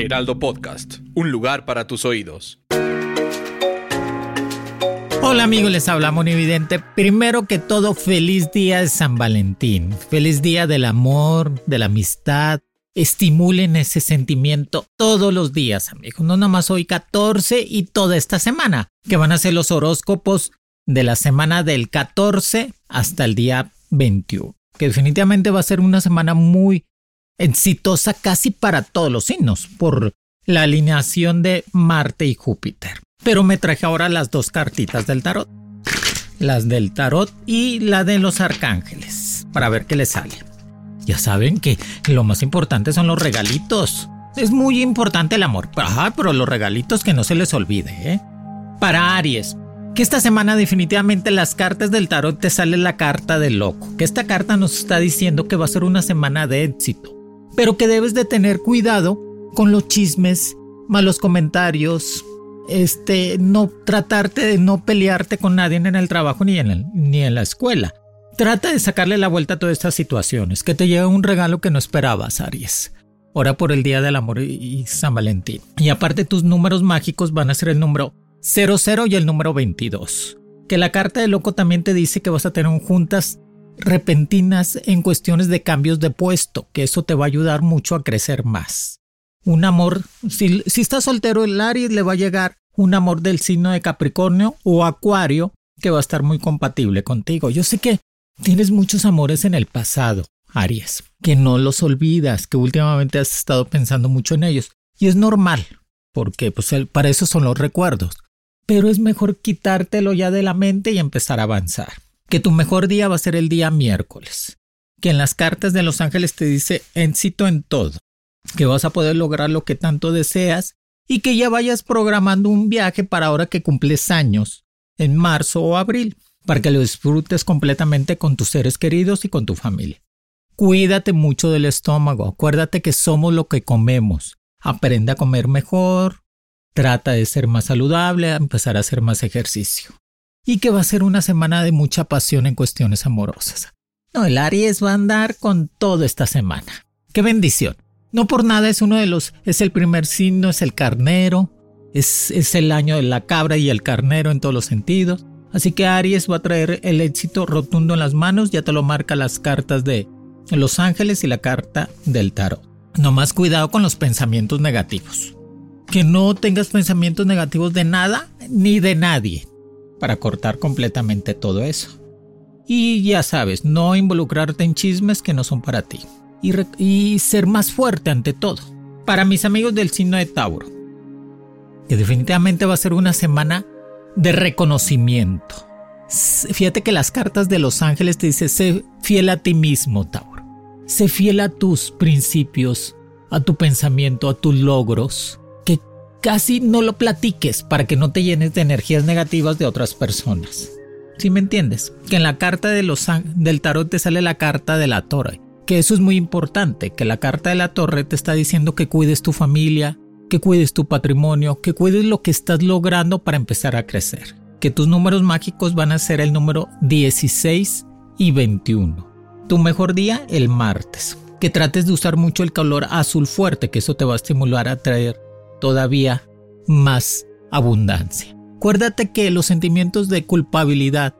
Heraldo Podcast, un lugar para tus oídos. Hola amigos, les habla Monividente. Primero que todo, feliz día de San Valentín. Feliz día del amor, de la amistad. Estimulen ese sentimiento todos los días, amigos. No nada más hoy 14 y toda esta semana, que van a ser los horóscopos de la semana del 14 hasta el día 21. Que definitivamente va a ser una semana muy exitosa casi para todos los signos por la alineación de Marte y Júpiter. Pero me traje ahora las dos cartitas del tarot. Las del tarot y la de los arcángeles. Para ver qué les sale. Ya saben que lo más importante son los regalitos. Es muy importante el amor. Ajá, pero los regalitos que no se les olvide, ¿eh? Para Aries. Que esta semana definitivamente las cartas del tarot te sale la carta del loco. Que esta carta nos está diciendo que va a ser una semana de éxito. Pero que debes de tener cuidado con los chismes, malos comentarios, este, no tratarte de no pelearte con nadie en el trabajo ni en, ni en la escuela. Trata de sacarle la vuelta a todas estas situaciones, que te lleve un regalo que no esperabas, Aries. Ora por el Día del Amor y San Valentín. Y aparte tus números mágicos van a ser el número 00 y el número 22. Que la carta de loco también te dice que vas a tener juntas repentinas en cuestiones de cambios de puesto, que eso te va a ayudar mucho a crecer más. Un amor, si, si estás soltero, el Aries le va a llegar un amor del signo de Capricornio o Acuario que va a estar muy compatible contigo. Yo sé que tienes muchos amores en el pasado, Aries, que no los olvidas, que últimamente has estado pensando mucho en ellos. Y es normal, porque pues, para eso son los recuerdos. Pero es mejor quitártelo ya de la mente y empezar a avanzar. Que tu mejor día va a ser el día miércoles. Que en las cartas de los ángeles te dice éxito en todo. Que vas a poder lograr lo que tanto deseas y que ya vayas programando un viaje para ahora que cumples años, en marzo o abril, para que lo disfrutes completamente con tus seres queridos y con tu familia. Cuídate mucho del estómago, acuérdate que somos lo que comemos. Aprende a comer mejor, trata de ser más saludable, a empezar a hacer más ejercicio. Y que va a ser una semana de mucha pasión en cuestiones amorosas. No, el Aries va a andar con todo esta semana. ¡Qué bendición! No por nada es uno de los, es el primer signo, es el carnero, es, es el año de la cabra y el carnero en todos los sentidos. Así que Aries va a traer el éxito rotundo en las manos, ya te lo marca las cartas de los ángeles y la carta del tarot. No más cuidado con los pensamientos negativos. Que no tengas pensamientos negativos de nada ni de nadie para cortar completamente todo eso. Y ya sabes, no involucrarte en chismes que no son para ti y, ser más fuerte ante todo. Para mis amigos del signo de Tauro, que definitivamente va a ser una semana de reconocimiento. Fíjate que las cartas de los ángeles te dicen, sé fiel a ti mismo, Tauro. Sé fiel a tus principios, a tu pensamiento, a tus logros. Casi no lo platiques para que no te llenes de energías negativas de otras personas. ¿Sí me entiendes? Que en la carta de los, del tarot te sale la carta de la torre que eso es muy importante, que la carta de la torre te está diciendo que cuides tu familia, que cuides tu patrimonio, que cuides lo que estás logrando para empezar a crecer. Que tus números mágicos van a ser el número 16 y 21. Tu mejor día el martes. Que trates de usar mucho el color azul fuerte, que eso te va a estimular a traer todavía más abundancia. Acuérdate que los sentimientos de culpabilidad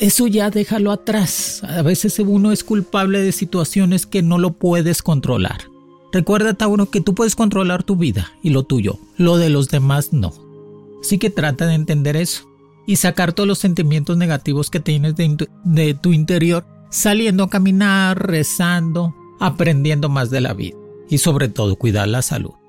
eso ya déjalo atrás. A veces uno es culpable de situaciones que no lo puedes controlar. Recuerda, Tauro, que tú puedes controlar tu vida y lo tuyo, lo de los demás no. Así que trata de entender eso y sacar todos los sentimientos negativos que tienes de, de tu interior, saliendo a caminar, rezando, aprendiendo más de la vida y sobre todo cuidar la salud.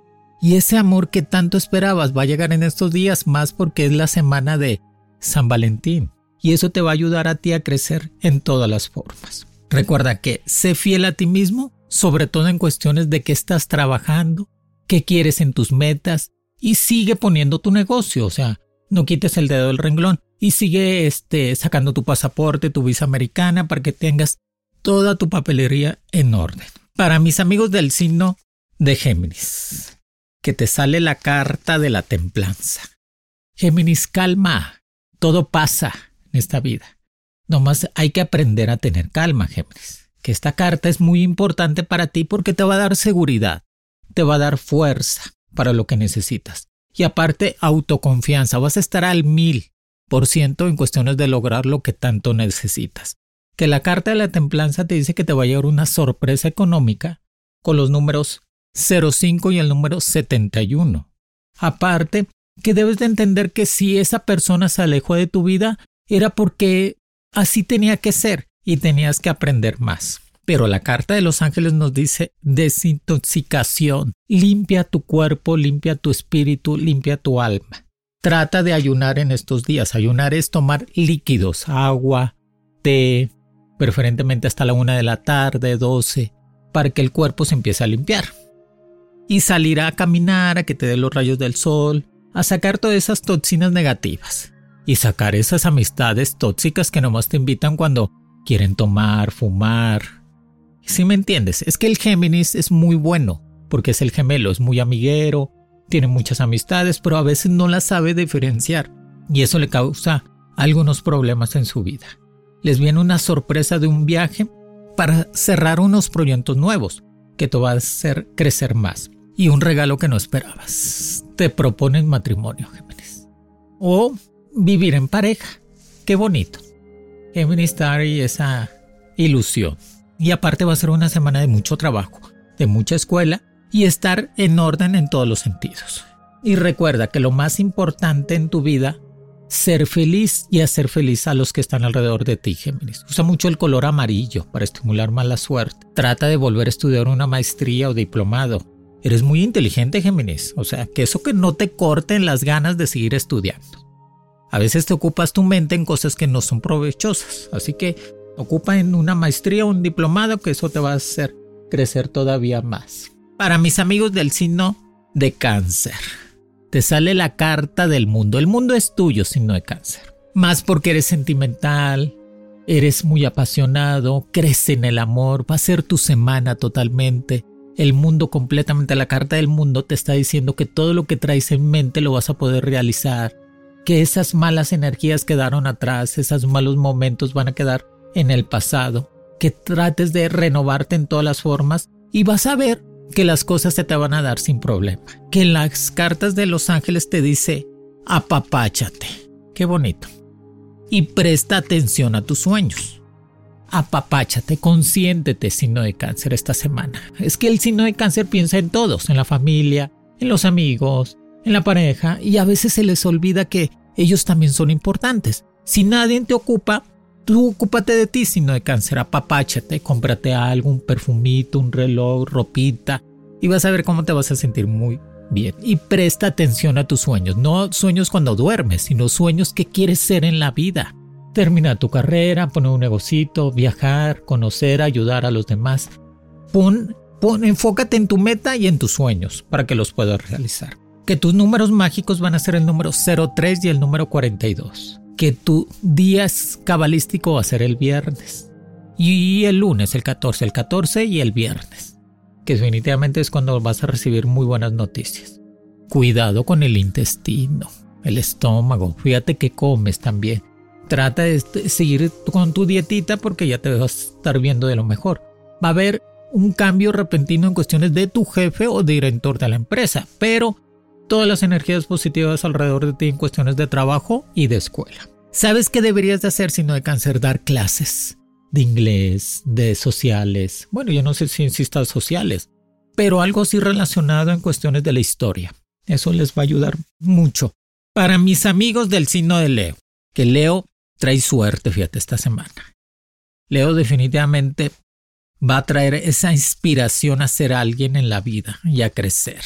Y ese amor que tanto esperabas va a llegar en estos días más porque es la semana de San Valentín y eso te va a ayudar a ti a crecer en todas las formas. Recuerda que sé fiel a ti mismo, sobre todo en cuestiones de qué estás trabajando, qué quieres en tus metas y sigue poniendo tu negocio, o sea, no quites el dedo del renglón y sigue este, sacando tu pasaporte, tu visa americana para que tengas toda tu papelería en orden. Para mis amigos del signo de Géminis, que te sale la carta de la templanza. Géminis, calma, todo pasa en esta vida. Nomás hay que aprender a tener calma, Géminis. Que esta carta es muy importante para ti porque te va a dar seguridad, te va a dar fuerza para lo que necesitas. Y aparte, autoconfianza. Vas a estar al mil por ciento en cuestiones de lograr lo que tanto necesitas. Que la carta de la templanza te dice que te va a llegar una sorpresa económica con los números 05 y el número 71. Aparte, que debes de entender que si esa persona se alejó de tu vida, era porque así tenía que ser y tenías que aprender más. Pero la carta de los ángeles nos dice desintoxicación. Limpia tu cuerpo, limpia tu espíritu, limpia tu alma. Trata de ayunar en estos días. Ayunar es tomar líquidos, agua, té, preferentemente hasta la una de la tarde, 12, para que el cuerpo se empiece a limpiar. Y salir a caminar, a que te dé los rayos del sol, a sacar todas esas toxinas negativas. Y sacar esas amistades tóxicas que nomás te invitan cuando quieren tomar, fumar, si me entiendes, es que el Géminis es muy bueno, porque es el gemelo, es muy amiguero, tiene muchas amistades, pero a veces no las sabe diferenciar y eso le causa algunos problemas en su vida. Les viene una sorpresa de un viaje para cerrar unos proyectos nuevos que te va a hacer crecer más y un regalo que no esperabas. Te proponen matrimonio, Géminis. O vivir en pareja. Qué bonito. Géminis trae esa ilusión. Y aparte va a ser una semana de mucho trabajo, de mucha escuela y estar en orden en todos los sentidos. Y recuerda que lo más importante en tu vida, ser feliz y hacer feliz a los que están alrededor de ti, Géminis. Usa mucho el color amarillo para estimular más la suerte. Trata de volver a estudiar una maestría o diplomado. Eres muy inteligente, Géminis. O sea, que eso que no te corten las ganas de seguir estudiando. A veces te ocupas tu mente en cosas que no son provechosas. Así que Ocupa en una maestría o un diplomado que eso te va a hacer crecer todavía más. Para mis amigos del signo de cáncer, te sale la carta del mundo. El mundo es tuyo, signo de cáncer. Más porque eres sentimental, eres muy apasionado, crees en el amor, va a ser tu semana totalmente. El mundo completamente, la carta del mundo te está diciendo que todo lo que traes en mente lo vas a poder realizar, que esas malas energías quedaron atrás, esos malos momentos van a quedar en el pasado, que trates de renovarte en todas las formas y vas a ver que las cosas se te van a dar sin problema. Que en las cartas de los ángeles te dice, apapáchate. Qué bonito. Y presta atención a tus sueños. Apapáchate, consiéntete, signo de cáncer, esta semana. Es que el signo de cáncer piensa en todos, en la familia, en los amigos, en la pareja, y a veces se les olvida que ellos también son importantes. Si nadie te ocupa, Tú ocúpate de ti, sino de cáncer, apapáchate, cómprate algo, un perfumito, un reloj, ropita, y vas a ver cómo te vas a sentir muy bien. Y presta atención a tus sueños, no sueños cuando duermes, sino sueños que quieres ser en la vida. Termina tu carrera, poner un negocito, viajar, conocer, ayudar a los demás. Pon, pon, enfócate en tu meta y en tus sueños para que los puedas realizar. Que tus números mágicos van a ser el número 03 y el número 42 que tu día cabalístico va a ser el viernes. Y el lunes, el 14, el 14 y el viernes. Que definitivamente es cuando vas a recibir muy buenas noticias. Cuidado con el intestino, el estómago. Fíjate que comes también. Trata de seguir con tu dietita porque ya te vas a estar viendo de lo mejor. Va a haber un cambio repentino en cuestiones de tu jefe o director de la empresa, pero todas las energías positivas alrededor de ti en cuestiones de trabajo y de escuela. ¿Sabes qué deberías de hacer si no de cáncer? Dar clases de inglés, de sociales. Bueno, yo no sé si insistas sociales, pero algo así relacionado en cuestiones de la historia. Eso les va a ayudar mucho. Para mis amigos del signo de Leo, que Leo trae suerte, fíjate, esta semana. Leo definitivamente va a traer esa inspiración a ser alguien en la vida y a crecer.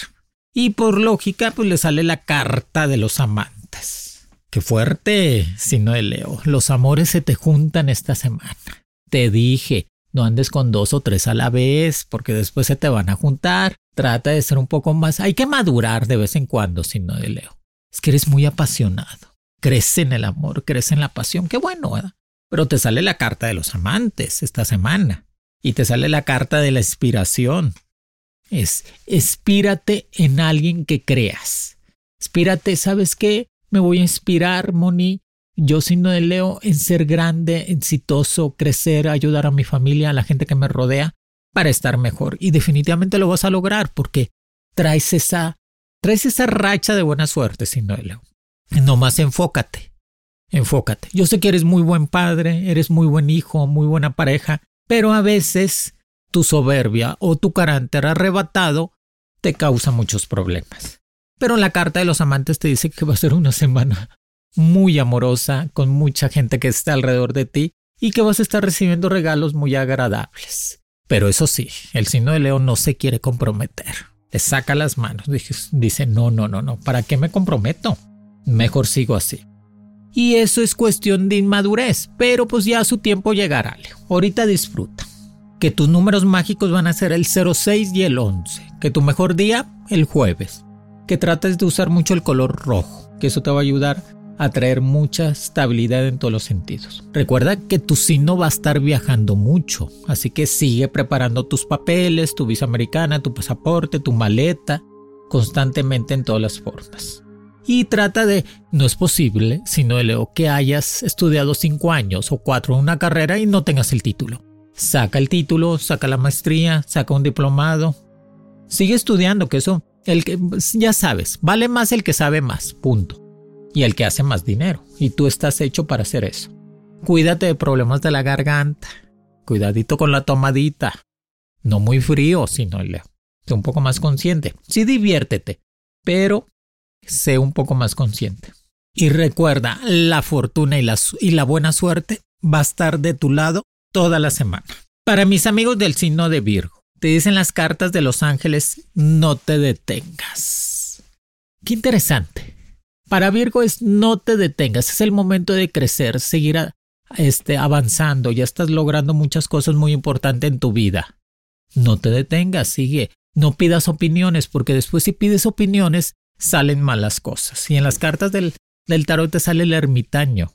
Y por lógica, pues le sale la carta de los amantes. Qué fuerte, no de Leo. Los amores se te juntan esta semana. Te dije, No andes con dos o tres a la vez, porque después se te van a juntar. Trata de ser un poco más. Hay que madurar de vez en cuando, si no de Leo. Es que eres muy apasionado. Crece en el amor, crece en la pasión. Qué bueno, ¿verdad? Pero te sale la carta de los amantes esta semana. Y te sale la carta de la inspiración. Es, espírate en alguien que creas. Espírate, ¿sabes qué? Me voy a inspirar, Moni, yo signo de Leo en ser grande, exitoso, crecer, ayudar a mi familia, a la gente que me rodea para estar mejor. Y definitivamente lo vas a lograr porque traes esa, traes esa racha de buena suerte, signo de Leo. Nomás enfócate, enfócate. Yo sé que eres muy buen padre, eres muy buen hijo, muy buena pareja, pero a veces tu soberbia o tu carácter arrebatado te causa muchos problemas. Pero la carta de los amantes te dice que va a ser una semana muy amorosa, con mucha gente que está alrededor de ti y que vas a estar recibiendo regalos muy agradables. Pero eso sí, el signo de León no se quiere comprometer. Le saca las manos. Dice, no, no, no, no, ¿para qué me comprometo? Mejor sigo así. Y eso es cuestión de inmadurez, pero pues ya su tiempo llegará. Ahorita disfruta. Que tus números mágicos van a ser el 06 y el 11. Que tu mejor día, el jueves. Que trates de usar mucho el color rojo, que eso te va a ayudar a traer mucha estabilidad en todos los sentidos. Recuerda que tu signo va a estar viajando mucho, así que sigue preparando tus papeles, tu visa americana, tu pasaporte, tu maleta, constantemente en todas las formas. Y trata de, no es posible, sino leo que hayas estudiado cinco años o cuatro en una carrera y no tengas el título. Saca el título, saca la maestría, saca un diplomado. Sigue estudiando, que eso, el que, ya sabes, vale más el que sabe más, punto y el que hace más dinero. Y tú estás hecho para hacer eso. Cuídate de problemas de la garganta. Cuidadito con la tomadita. No muy frío, sino sé un poco más consciente. Sí, diviértete, pero sé un poco más consciente. Y recuerda, la fortuna y la, y la buena suerte va a estar de tu lado toda la semana. Para mis amigos del signo de Virgo, te dicen las cartas de los ángeles, no te detengas. Qué interesante. Para Virgo es no te detengas, es el momento de crecer, seguir este, avanzando, ya estás logrando muchas cosas muy importantes en tu vida. No te detengas, sigue, no pidas opiniones, porque después si pides opiniones salen malas cosas. Y en las cartas del, tarot te sale el ermitaño.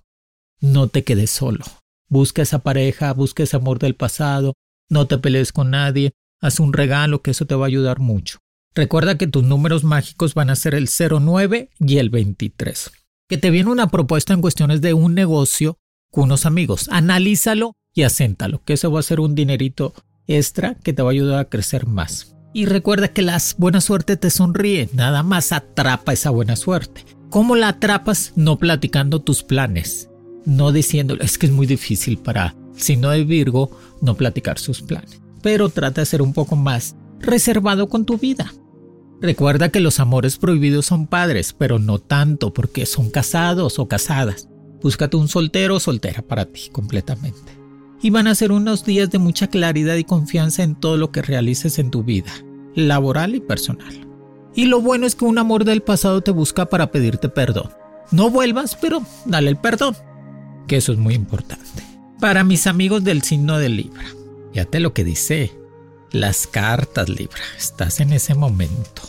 No te quedes solo. Busca esa pareja, busca ese amor del pasado, no te pelees con nadie, haz un regalo que eso te va a ayudar mucho. Recuerda que tus números mágicos van a ser el 09 y el 23. Que te viene una propuesta en cuestiones de un negocio con unos amigos. Analízalo y aséntalo, que eso va a ser un dinerito extra que te va a ayudar a crecer más. Y recuerda que la buena suerte te sonríe, nada más atrapa esa buena suerte. ¿Cómo la atrapas? No platicando tus planes, no diciéndolo, es que es muy difícil para, si no de Virgo, no platicar sus planes. Pero trata de ser un poco más reservado con tu vida. Recuerda que los amores prohibidos son padres, pero no tanto porque son casados o casadas. Búscate un soltero o soltera para ti completamente. Y van a ser unos días de mucha claridad y confianza en todo lo que realices en tu vida, laboral y personal. Y lo bueno es que un amor del pasado te busca para pedirte perdón. No vuelvas, pero dale el perdón, que eso es muy importante. Para mis amigos del signo de Libra, fíjate lo que dice las cartas, Libra. Estás en ese momento.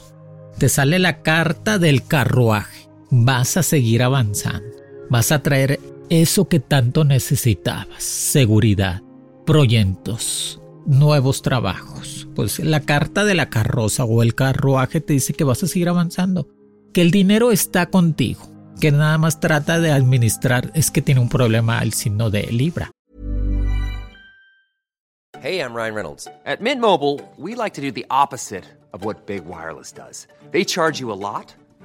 Te sale la carta del carruaje. Vas a seguir avanzando. Vas a traer eso que tanto necesitabas. Seguridad, proyectos, nuevos trabajos. Pues la carta de la carroza o el carruaje te dice que vas a seguir avanzando. Que el dinero está contigo. Que nada más trata de administrar. Es que tiene un problema el signo de Libra. Hey, I'm Ryan Reynolds. At Mint Mobile, we like to do the opposite of what Big Wireless does. They charge you a lot,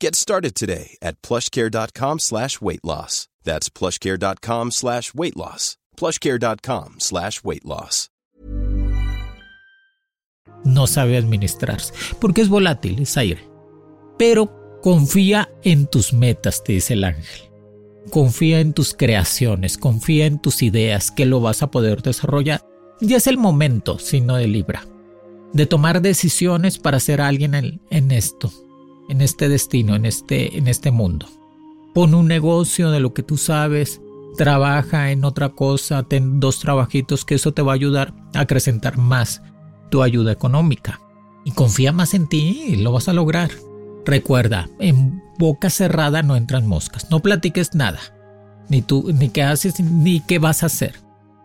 Get started today at plushcare.com slash weight loss. That's plushcare.com slash weight loss. plushcare.com slash weight loss. no sabe administrarse, porque es volátil, es aire. Pero confía en tus metas, te dice el ángel. Confía en tus creaciones, confía en tus ideas, que lo vas a poder desarrollar. Ya es el momento, no de Libra, de tomar decisiones para ser alguien en, en esto, en este destino, en este, en este mundo. Pon un negocio de lo que tú sabes, trabaja en otra cosa, ten dos trabajitos que eso te va a ayudar a acrecentar más tu ayuda económica. Y confía más en ti lo vas a lograr. Recuerda, en boca cerrada no entran moscas. No platiques nada. Ni tú, ni qué haces, ni qué vas a hacer.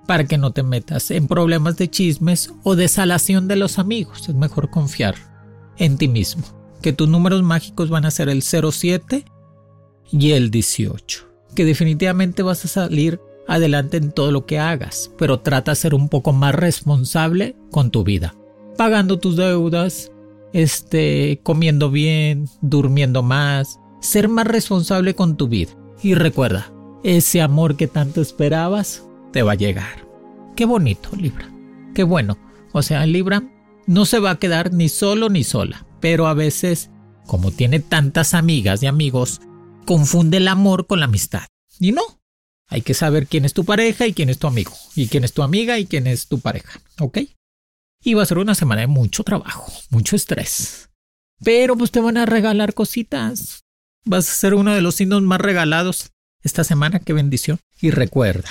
Para que no te metas en problemas de chismes o de salación de los amigos. Es mejor confiar en ti mismo. Que tus números mágicos van a ser el 07 y el 18. Que definitivamente vas a salir adelante en todo lo que hagas, pero trata de ser un poco más responsable con tu vida, pagando tus deudas, este, comiendo bien, durmiendo más, ser más responsable con tu vida. Y recuerda, ese amor que tanto esperabas te va a llegar. Qué bonito, Libra. Qué bueno. O sea, Libra no se va a quedar ni solo ni sola, pero a veces, como tiene tantas amigas y amigos, confunde el amor con la amistad. Y no, hay que saber quién es tu pareja y quién es tu amigo, y quién es tu amiga y quién es tu pareja, ¿ok? Y va a ser una semana de mucho trabajo, mucho estrés. Pero pues te van a regalar cositas. Vas a ser uno de los signos más regalados esta semana, qué bendición. Y recuerda,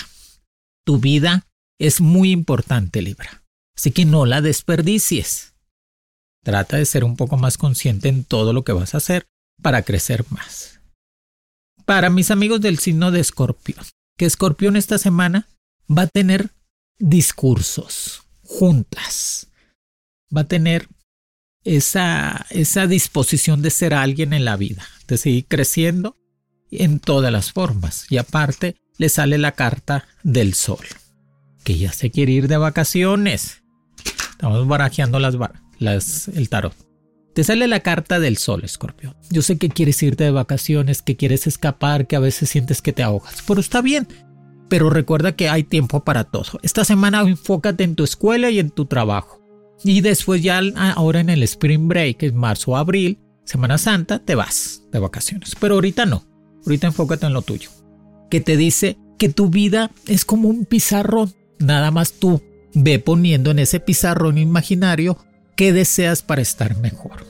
tu vida es muy importante, Libra. Así que no la desperdicies. Trata de ser un poco más consciente en todo lo que vas a hacer para crecer más. Para mis amigos del signo de Escorpión, que Escorpión esta semana va a tener discursos, juntas, va a tener esa, esa disposición de ser alguien en la vida, de seguir creciendo en todas las formas. Y aparte le sale la carta del sol, que ya se quiere ir de vacaciones. Estamos barajeando las, las, el tarot. Te sale la carta del sol, escorpión. Yo sé que quieres irte de vacaciones, que quieres escapar, que a veces sientes que te ahogas, pero está bien. Pero recuerda que hay tiempo para todo. Esta semana enfócate en tu escuela y en tu trabajo. Y después ya ahora en el Spring Break, es marzo o abril, Semana Santa, te vas de vacaciones. Pero ahorita no. Ahorita enfócate en lo tuyo. Que te dice que tu vida es como un pizarrón. Nada más tú ve poniendo en ese pizarrón imaginario qué deseas para estar mejor.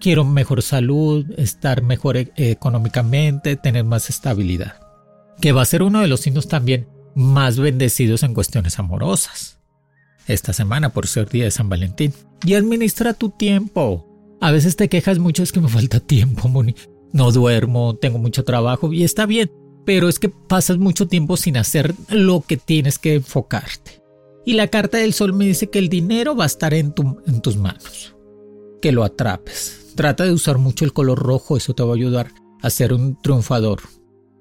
Quiero mejor salud, estar mejor e-, económicamente, tener más estabilidad. Que va a ser uno de los signos también más bendecidos en cuestiones amorosas. Esta semana por ser día de San Valentín. Y administra tu tiempo. A veces te quejas mucho, es que me falta tiempo, Moni. No duermo, tengo mucho trabajo y está bien, pero es que pasas mucho tiempo sin hacer lo que tienes que enfocarte. Y la carta del sol me dice que el dinero va a estar en, tus manos. Que lo atrapes. Trata de usar mucho el color rojo, eso te va a ayudar a ser un triunfador.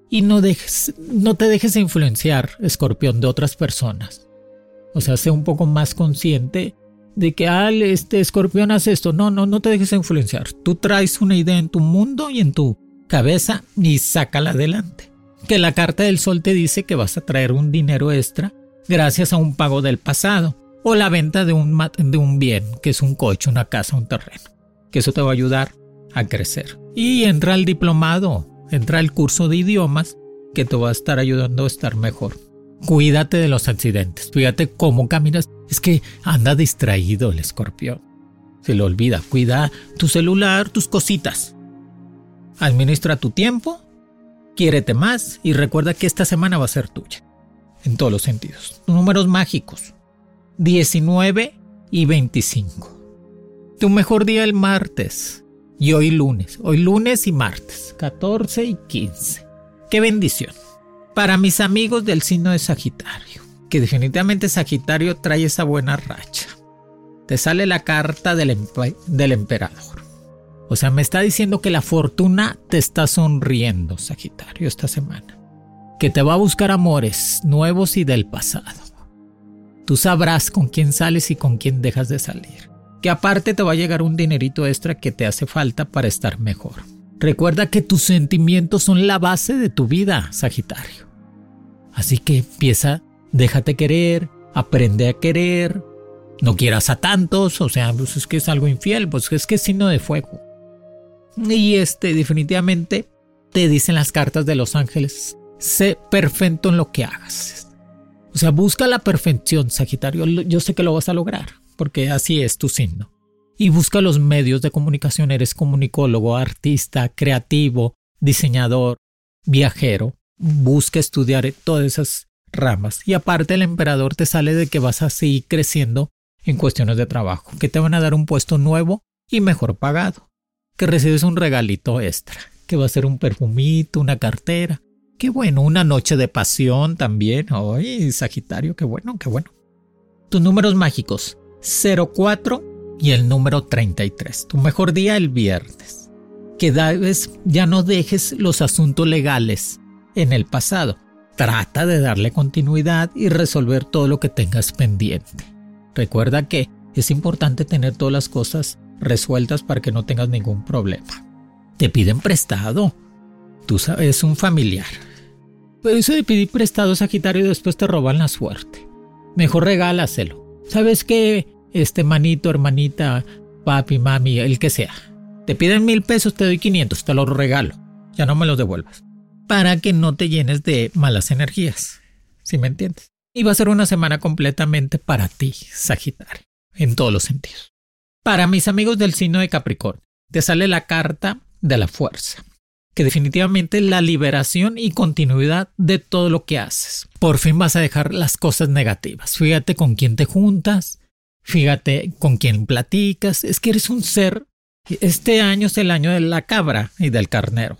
Y no, dejes, no te dejes influenciar, escorpión, de otras personas. O sea, sé un poco más consciente de que, ah, este escorpión hace esto. No, no, no te dejes influenciar. Tú traes una idea en tu mundo y en tu cabeza y sácala adelante. Que la carta del sol te dice que vas a traer un dinero extra gracias a un pago del pasado o la venta de un, de un bien, que es un coche, una casa, un terreno, que eso te va a ayudar a crecer. Y entra al diplomado, entra al curso de idiomas que te va a estar ayudando a estar mejor. Cuídate de los accidentes, fíjate cómo caminas. Es que anda distraído el escorpión. Se le olvida, cuida tu celular, tus cositas. Administra tu tiempo, quiérete más y recuerda que esta semana va a ser tuya en todos los sentidos. Números mágicos. 19 y 25. Tu mejor día el martes y hoy lunes. Hoy lunes y martes, 14 y 15. Qué bendición. Para mis amigos del signo de Sagitario, que definitivamente Sagitario trae esa buena racha. Te sale la carta del, del emperador. O sea, me está diciendo que la fortuna te está sonriendo, Sagitario, esta semana. Que te va a buscar amores nuevos y del pasado. Tú sabrás con quién sales y con quién dejas de salir. Que aparte te va a llegar un dinerito extra que te hace falta para estar mejor. Recuerda que tus sentimientos son la base de tu vida, Sagitario. Así que empieza, déjate querer, aprende a querer, no quieras a tantos, o sea, pues es que es algo infiel, pues es que es signo de fuego. Y este, definitivamente, te dicen las cartas de los ángeles, sé perfecto en lo que hagas. O sea, busca la perfección, Sagitario. Yo sé que lo vas a lograr, porque así es tu signo. Y busca los medios de comunicación. Eres comunicólogo, artista, creativo, diseñador, viajero. Busca estudiar todas esas ramas. Y aparte el emperador te sale de que vas a seguir creciendo en cuestiones de trabajo, que te van a dar un puesto nuevo y mejor pagado que recibes un regalito extra, que va a ser un perfumito, una cartera. Qué bueno, una noche de pasión también. Ay, Sagitario, qué bueno, qué bueno. Tus números mágicos, 04 y el número 33. Tu mejor día el viernes. Que ya no dejes los asuntos legales en el pasado. Trata de darle continuidad y resolver todo lo que tengas pendiente. Recuerda que es importante tener todas las cosas resueltas para que no tengas ningún problema. Te piden prestado. Tú sabes, un familiar. Eso de pedir prestado, Sagitario, y después te roban la suerte. Mejor regálaselo. ¿Sabes qué? Este manito, hermanita, papi, mami, el que sea. Te piden mil pesos, te doy 500, te los regalo. Ya no me los devuelvas. Para que no te llenes de malas energías. ¿Sí me entiendes? Y va a ser una semana completamente para ti, Sagitario, en todos los sentidos. Para mis amigos del signo de Capricornio, te sale la carta de la fuerza, que definitivamente la liberación y continuidad de todo lo que haces. Por fin vas a dejar las cosas negativas. Fíjate con quién te juntas, fíjate con quién platicas. Es que eres un ser. Este año es el año de la cabra y del carnero,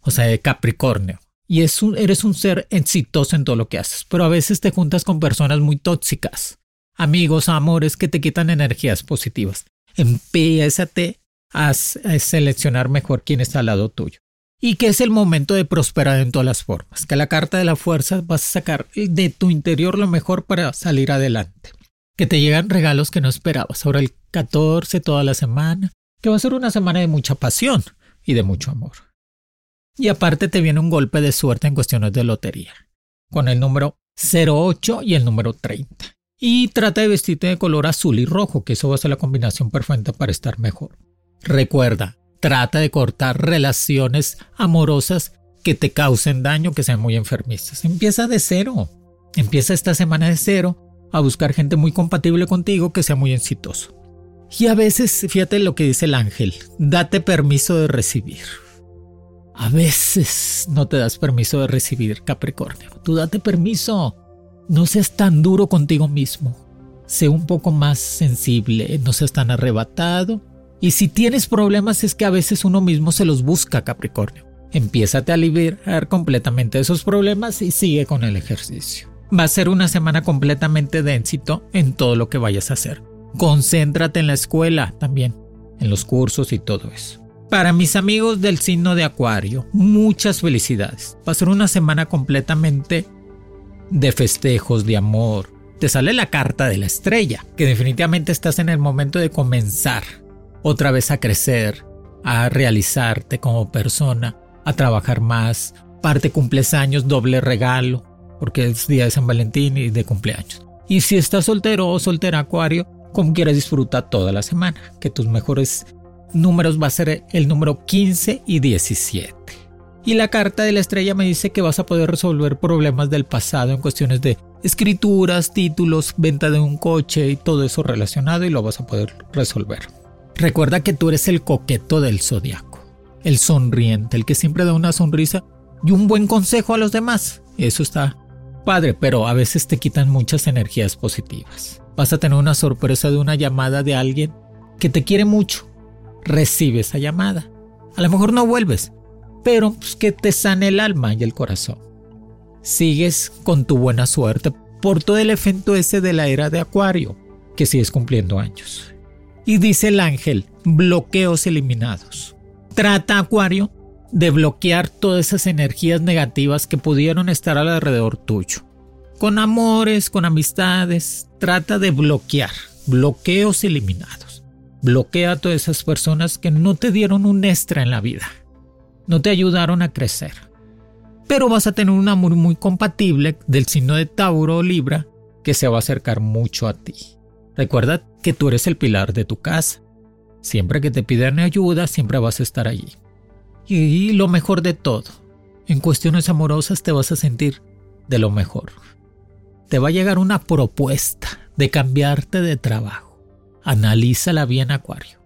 o sea, de Capricornio. Y es eres un ser exitoso en todo lo que haces, pero a veces te juntas con personas muy tóxicas, amigos, amores que te quitan energías positivas empiézate a seleccionar mejor quién está al lado tuyo. Y que es el momento de prosperar en todas las formas. Que la carta de la fuerza vas a sacar de tu interior lo mejor para salir adelante. Que te llegan regalos que no esperabas. Ahora el 14 toda la semana. Que va a ser una semana de mucha pasión y de mucho amor. Y aparte te viene un golpe de suerte en cuestiones de lotería. Con el número 08 y el número 30. Y trata de vestirte de color azul y rojo, que eso va a ser la combinación perfecta para estar mejor. Recuerda, trata de cortar relaciones amorosas que te causen daño, que sean muy enfermizas. Empieza de cero. Empieza esta semana de cero a buscar gente muy compatible contigo que sea muy exitoso. Y a veces, fíjate lo que dice el ángel, date permiso de recibir. A veces no te das permiso de recibir, Capricornio. Tú date permiso. No seas tan duro contigo mismo. Sé un poco más sensible, no seas tan arrebatado. Y si tienes problemas es que a veces uno mismo se los busca, Capricornio. Empiézate a liberar completamente esos problemas y sigue con el ejercicio. Va a ser una semana completamente de éxito en todo lo que vayas a hacer. Concéntrate en la escuela también, en los cursos y todo eso. Para mis amigos del signo de Acuario, muchas felicidades. Va a ser una semana completamente de festejos, de amor. Te sale la carta de la estrella, que definitivamente estás en el momento de comenzar otra vez a crecer, a realizarte como persona, a trabajar más. Parte cumples años, doble regalo, porque es día de San Valentín y de cumpleaños. Y si estás soltero o soltera acuario, como quieras disfruta toda la semana, que tus mejores números va a ser el número 15 y 17. Y la carta de la estrella me dice que vas a poder resolver problemas del pasado en cuestiones de escrituras, títulos, venta de un coche y todo eso relacionado y lo vas a poder resolver. Recuerda que tú eres el coqueto del zodiaco, el sonriente, el que siempre da una sonrisa y un buen consejo a los demás. Eso está padre, pero a veces te quitan muchas energías positivas. Vas a tener una sorpresa de una llamada de alguien que te quiere mucho. Recibe esa llamada. A lo mejor no vuelves, pero pues, que te sane el alma y el corazón. Sigues con tu buena suerte por todo el efecto ese de la era de Acuario, que sigues cumpliendo años. Y dice el ángel, bloqueos eliminados. Trata Acuario de bloquear todas esas energías negativas que pudieron estar alrededor tuyo. Con amores, con amistades, trata de bloquear, bloqueos eliminados. Bloquea a todas esas personas que no te dieron un extra en la vida, no te ayudaron a crecer. Pero vas a tener un amor muy compatible del signo de Tauro o Libra que se va a acercar mucho a ti. Recuerda que tú eres el pilar de tu casa. Siempre que te pidan ayuda, siempre vas a estar allí. Y lo mejor de todo, en cuestiones amorosas te vas a sentir de lo mejor. Te va a llegar una propuesta de cambiarte de trabajo. Analízala bien, Acuario.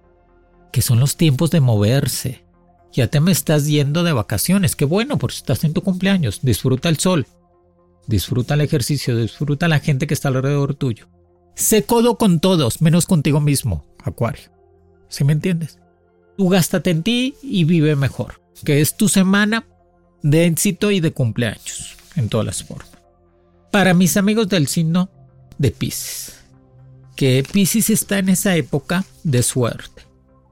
Que son los tiempos de moverse. Ya te me estás yendo de vacaciones. Qué bueno, porque estás en tu cumpleaños. Disfruta el sol. Disfruta el ejercicio. Disfruta la gente que está alrededor tuyo. Sé codo con todos, menos contigo mismo, Acuario. ¿Sí me entiendes? Tú gástate en ti y vive mejor, que es tu semana de éxito y de cumpleaños, en todas las formas. Para mis amigos del signo de Pisces, que Pisces está en esa época de suerte,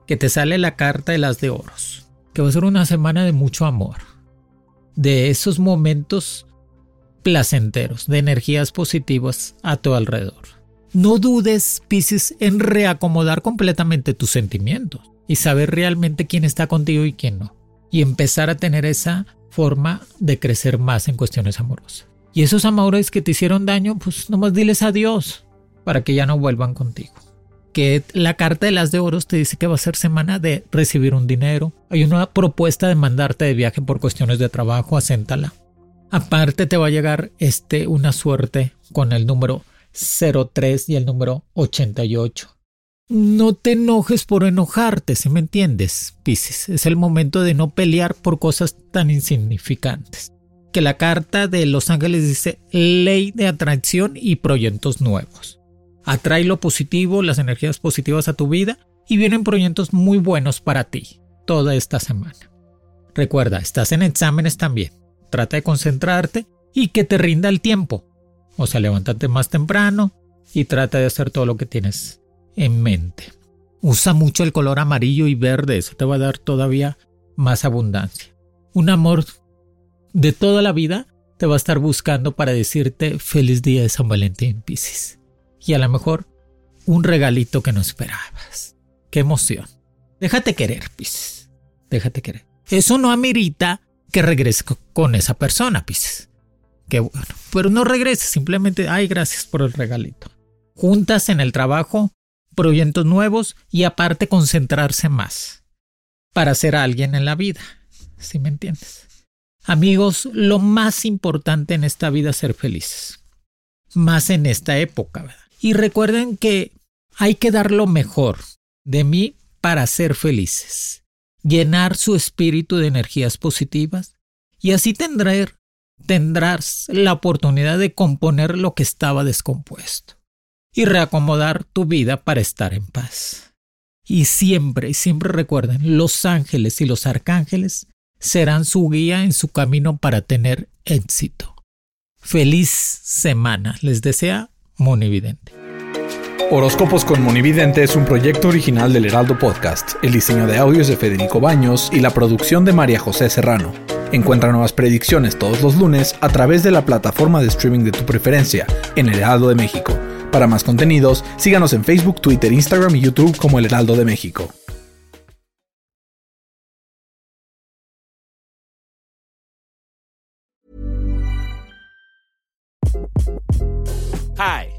que te sale la carta de las de oros, que va a ser una semana de mucho amor, de esos momentos placenteros, de energías positivas a tu alrededor. No dudes, Pisces, en reacomodar completamente tus sentimientos y saber realmente quién está contigo y quién no. Y empezar a tener esa forma de crecer más en cuestiones amorosas. Y esos amores que te hicieron daño, pues nomás diles adiós para que ya no vuelvan contigo. Que la carta de las de oros te dice que va a ser semana de recibir un dinero. Hay una propuesta de mandarte de viaje por cuestiones de trabajo, acéntala. Aparte te va a llegar este una suerte con el número 03 y el número 88 no te enojes por enojarte, si me entiendes, Pisces. Es el momento de no pelear por cosas tan insignificantes. Que la carta de Los Ángeles dice ley de atracción y proyectos nuevos. Atrae lo positivo, las energías positivas a tu vida y vienen proyectos muy buenos para ti toda esta semana. Recuerda, estás en exámenes también. Trata de concentrarte y que te rinda el tiempo. O sea, levántate más temprano y trata de hacer todo lo que tienes en mente. Usa mucho el color amarillo y verde, eso te va a dar todavía más abundancia. Un amor de toda la vida te va a estar buscando para decirte feliz día de San Valentín, Piscis. Y a lo mejor un regalito que no esperabas. Qué emoción. Déjate querer, Piscis. Déjate querer. Eso no amerita que regreses con esa persona, Piscis. Qué bueno. Pero no regreses, simplemente, ay, gracias por el regalito. Juntas en el trabajo, proyectos nuevos y aparte concentrarse más para ser alguien en la vida. ¿Sí me entiendes? Amigos, lo más importante en esta vida es ser felices. Más en esta época. ¿verdad? Y recuerden que hay que dar lo mejor de mí para ser felices. Llenar su espíritu de energías positivas y así tendrás la oportunidad de componer lo que estaba descompuesto y reacomodar tu vida para estar en paz. Y siempre, siempre recuerden, los ángeles y los arcángeles serán su guía en su camino para tener éxito. Feliz semana, les desea Monividente. Horóscopos con Monividente es un proyecto original del Heraldo Podcast. El diseño de audios de Federico Baños y la producción de María José Serrano. Encuentra nuevas predicciones todos los lunes a través de la plataforma de streaming de tu preferencia en El Heraldo de México. Para más contenidos, síganos en Facebook, Twitter, Instagram y YouTube como El Heraldo de México. Hi,